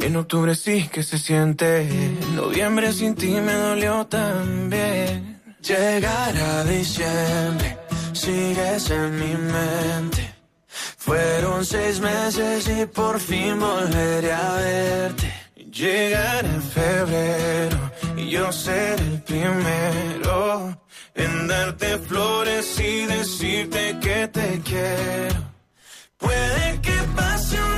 en octubre sí que se siente. Noviembre sin ti me dolió también. Llegar a diciembre, sigues en mi mente. Fueron seis meses y por fin volveré a verte. Llegar en febrero y yo ser el primero en darte flores y decirte que te quiero. Puede que pase un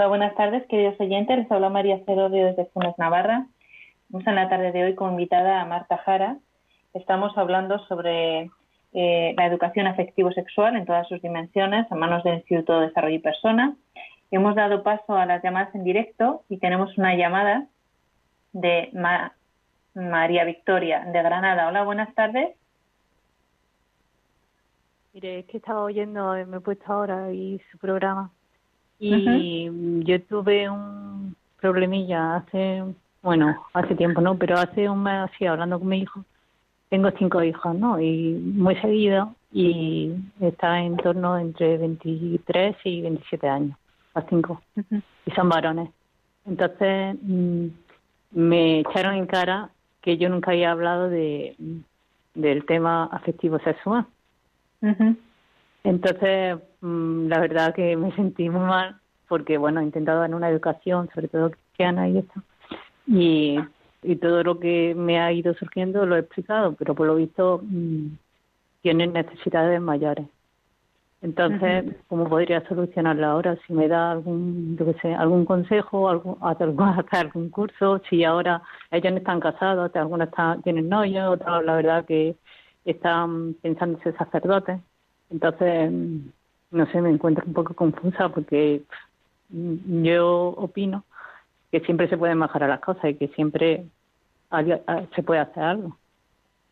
Hola, buenas tardes, queridos oyentes. Les habla María Cerodio desde Funes, Navarra. Estamos en la tarde de hoy con invitada a Marta Jara. Estamos hablando sobre eh, la educación afectivo-sexual en todas sus dimensiones a manos del Instituto de Desarrollo y Persona. Hemos dado paso a las llamadas en directo y tenemos una llamada de Ma- María Victoria de Granada. Hola, buenas tardes. Mire, es que estaba oyendo, me he puesto ahora y su programa. Y yo tuve un problemilla hace, bueno, hace tiempo, ¿no? Pero hace un mes así, hablando con mi hijo. Tengo cinco hijos, ¿no? Y muy seguido, y está en torno entre 23 y 27 años, a cinco. Y son varones. Entonces, mm, me echaron en cara que yo nunca había hablado de del tema afectivo sexual. Entonces, mm, la verdad que me sentí muy mal porque, bueno, he intentado dar una educación, sobre todo cristiana y esto, y, y todo lo que me ha ido surgiendo lo he explicado, pero por lo visto mm, tienen necesidades mayores. Entonces, ¿cómo podría solucionarlo ahora? Si me da algún, yo qué sé, algún consejo, algún, hacer [laughs] algún, curso, si ahora ellos no están casados, algunos están, tienen novio, otros la verdad que están pensando en ser sacerdotes. Entonces, mm, no sé, me encuentro un poco confusa porque mm, yo opino que siempre se pueden mejorar las cosas y que siempre había- ah, se puede hacer algo.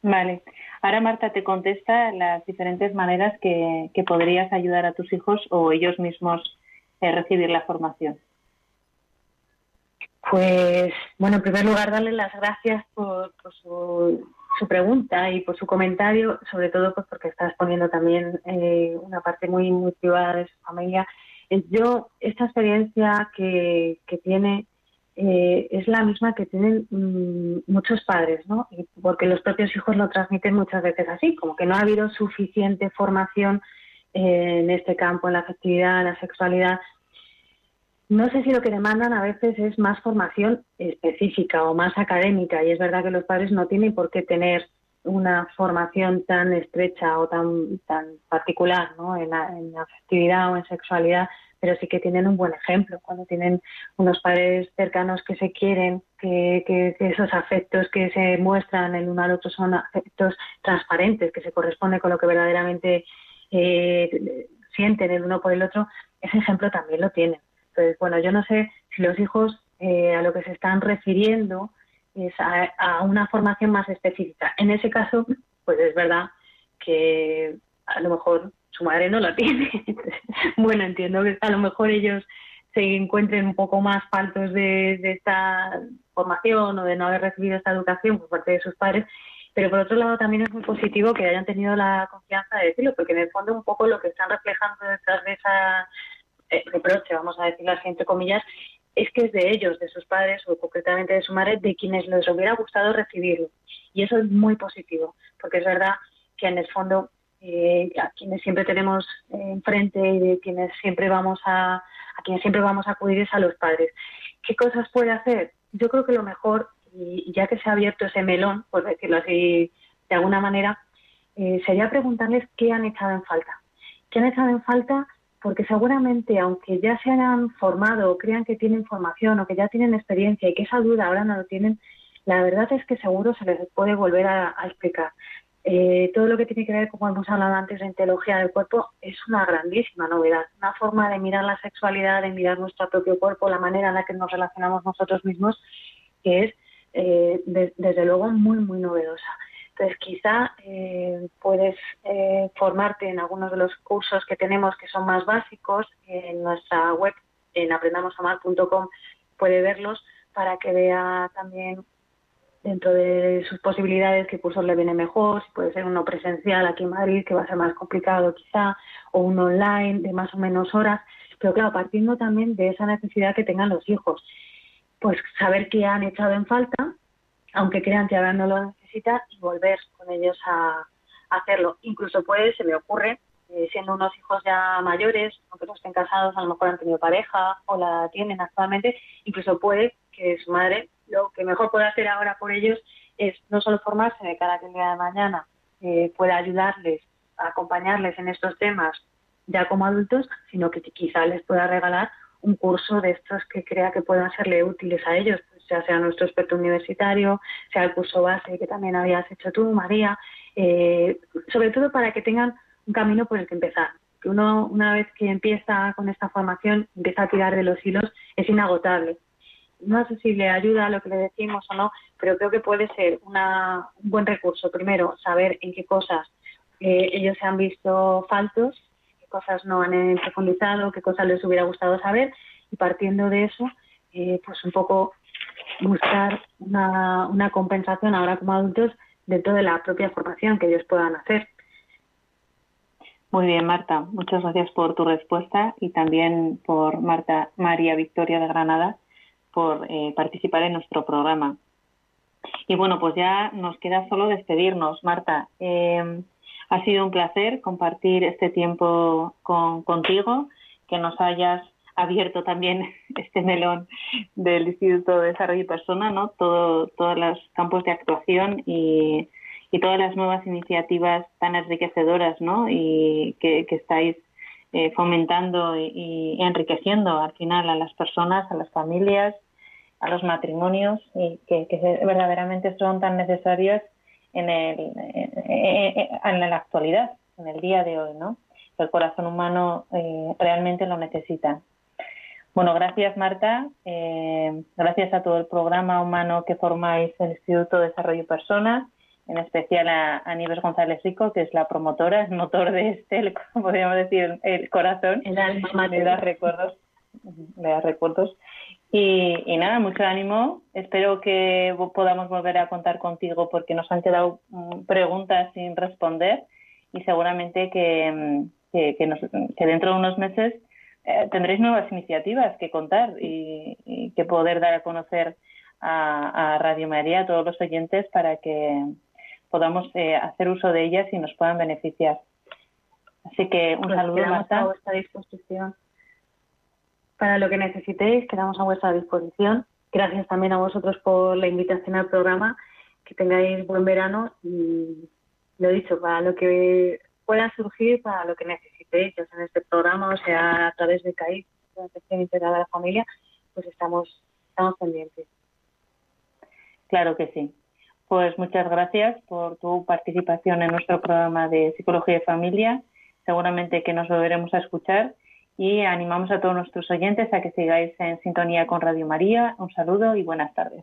Vale. Ahora Marta te contesta las diferentes maneras que, que podrías ayudar a tus hijos o ellos mismos a recibir la formación. Pues, bueno, en primer lugar, darle las gracias por, por su, su pregunta y por su comentario, sobre todo pues porque está exponiendo también eh, una parte muy, muy privada de su familia. Eh, Yo, esta experiencia que, que tiene eh, es la misma que tienen mm, muchos padres, ¿no? Y porque los propios hijos lo transmiten muchas veces así, como que no ha habido suficiente formación eh, en este campo, en la afectividad, en la sexualidad, no sé si lo que demandan a veces es más formación específica o más académica y es verdad que los padres no tienen por qué tener una formación tan estrecha o tan, tan particular ¿no? en, la, afectividad o en sexualidad, pero sí que tienen un buen ejemplo. Cuando tienen unos padres cercanos que se quieren, que, que- que esos afectos que se muestran el uno al otro son afectos transparentes, que se corresponden con lo que verdaderamente eh, sienten el uno por el otro, ese ejemplo también lo tienen. Entonces, bueno, yo no sé si los hijos eh, a lo que se están refiriendo es a, a una formación más específica. En ese caso, pues es verdad que a lo mejor su madre no la tiene. [laughs] bueno, entiendo que a lo mejor ellos se encuentren un poco más faltos de, de esta formación o de no haber recibido esta educación por parte de sus padres, pero por otro lado también es muy positivo que hayan tenido la confianza de decirlo, porque en el fondo un poco lo que están reflejando detrás de esa eh, reproche, vamos a decirlo así entre comillas, es que es de ellos, de sus padres o concretamente de su madre, de quienes les hubiera gustado recibirlo. Y eso es muy positivo, porque es verdad que en el fondo eh, a quienes siempre tenemos eh, enfrente y de quienes siempre vamos a, a quienes siempre vamos a acudir es a los padres. ¿Qué cosas puede hacer? Yo creo que lo mejor, y ya que se ha abierto ese melón, por decirlo así de alguna manera, sería preguntarles qué han echado en falta. ¿Qué han echado en falta? Porque seguramente, aunque ya se hayan formado o crean que tienen formación o que ya tienen experiencia y que esa duda ahora no lo tienen, la verdad es que seguro se les puede volver a, explicar. eh, todo lo que tiene que ver, como hemos hablado antes, de teología del cuerpo es una grandísima novedad, una forma de mirar la sexualidad, de mirar nuestro propio cuerpo, la manera en la que nos relacionamos nosotros mismos, que es eh, desde luego muy, muy novedosa. Entonces, quizá eh, puedes eh, formarte en algunos de los cursos que tenemos que son más básicos en nuestra web, en aprendamosamar.com, puede verlos para que vea también dentro de sus posibilidades qué cursos le viene mejor, si puede ser uno presencial aquí en Madrid, que va a ser más complicado quizá, o uno online de más o menos horas, pero claro, partiendo también de esa necesidad que tengan los hijos, pues saber qué han echado en falta, aunque crean que ahora no lo necesitan, y volver con ellos a, hacerlo. Incluso puede, se me ocurre, eh, siendo unos hijos ya mayores, aunque no estén casados, a lo mejor han tenido pareja o la tienen actualmente, incluso puede que su madre lo que mejor puede hacer ahora por ellos es no solo formarse de cara a que el día de mañana eh, pueda ayudarles, acompañarles en estos temas ya como adultos, sino que quizá les pueda regalar un curso de estos que crea que puedan serle útiles a ellos, ya sea nuestro experto universitario, sea el curso base que también habías hecho tú, María, eh, sobre todo para que tengan un camino por el que empezar. Que uno, una vez que empieza con esta formación, empieza a tirar de los hilos, es inagotable no sé si le ayuda a lo que le decimos o no, pero creo que puede ser una, un buen recurso. Primero, saber en qué cosas eh, ellos se han visto faltos, qué cosas no han profundizado, qué cosas les hubiera gustado saber, y partiendo de eso, eh, pues un poco buscar una, una compensación ahora como adultos dentro de la propia formación que ellos puedan hacer. Muy bien, Marta. Muchas gracias por tu respuesta y también por Marta María Victoria de Granada por eh, participar en nuestro programa. Y bueno, pues ya nos queda solo despedirnos, Marta. Eh, ha sido un placer compartir este tiempo con, contigo, que nos hayas abierto también [laughs] este melón del Instituto de Desarrollo y Persona, ¿no? Todo, todos los campos de actuación y, todas las nuevas iniciativas tan enriquecedoras, ¿no? Y que, estáis eh, fomentando y, enriqueciendo al final a las personas, a las familias a los matrimonios y que, verdaderamente son tan necesarios en, el, en, la actualidad, en el día de hoy, ¿no? El corazón humano eh, realmente lo necesita. Bueno, gracias Marta, eh, gracias a todo el programa humano que formáis el Instituto de Desarrollo Personas, en especial a, a Nieves González Rico, que es la promotora, el motor de este, podríamos decir, el, corazón, el alma le da recuerdos, le da recuerdos. Y, nada, mucho ánimo. Espero que podamos volver a contar contigo porque nos han quedado mm, preguntas sin responder y seguramente que, mm, que, dentro de unos meses eh, tendréis nuevas iniciativas que contar y, que poder dar a conocer a, Radio María, a todos los oyentes, para que podamos eh, hacer uso de ellas y nos puedan beneficiar. Así que un saludo, Marta. A vuestra disposición para lo que necesitéis, quedamos a vuestra disposición. Gracias también a vosotros por la invitación al programa. Que tengáis buen verano y lo dicho, para lo que pueda surgir, para lo que necesitéis, ya sea en este programa o sea a través de CAI, la Atención Integrada de la Familia, pues estamos, estamos pendientes. Claro que sí. Pues muchas gracias por tu participación en nuestro programa de Psicología y Familia. Seguramente que nos volveremos a escuchar y animamos a todos nuestros oyentes a que sigáis en sintonía con Radio María. Un saludo y buenas tardes.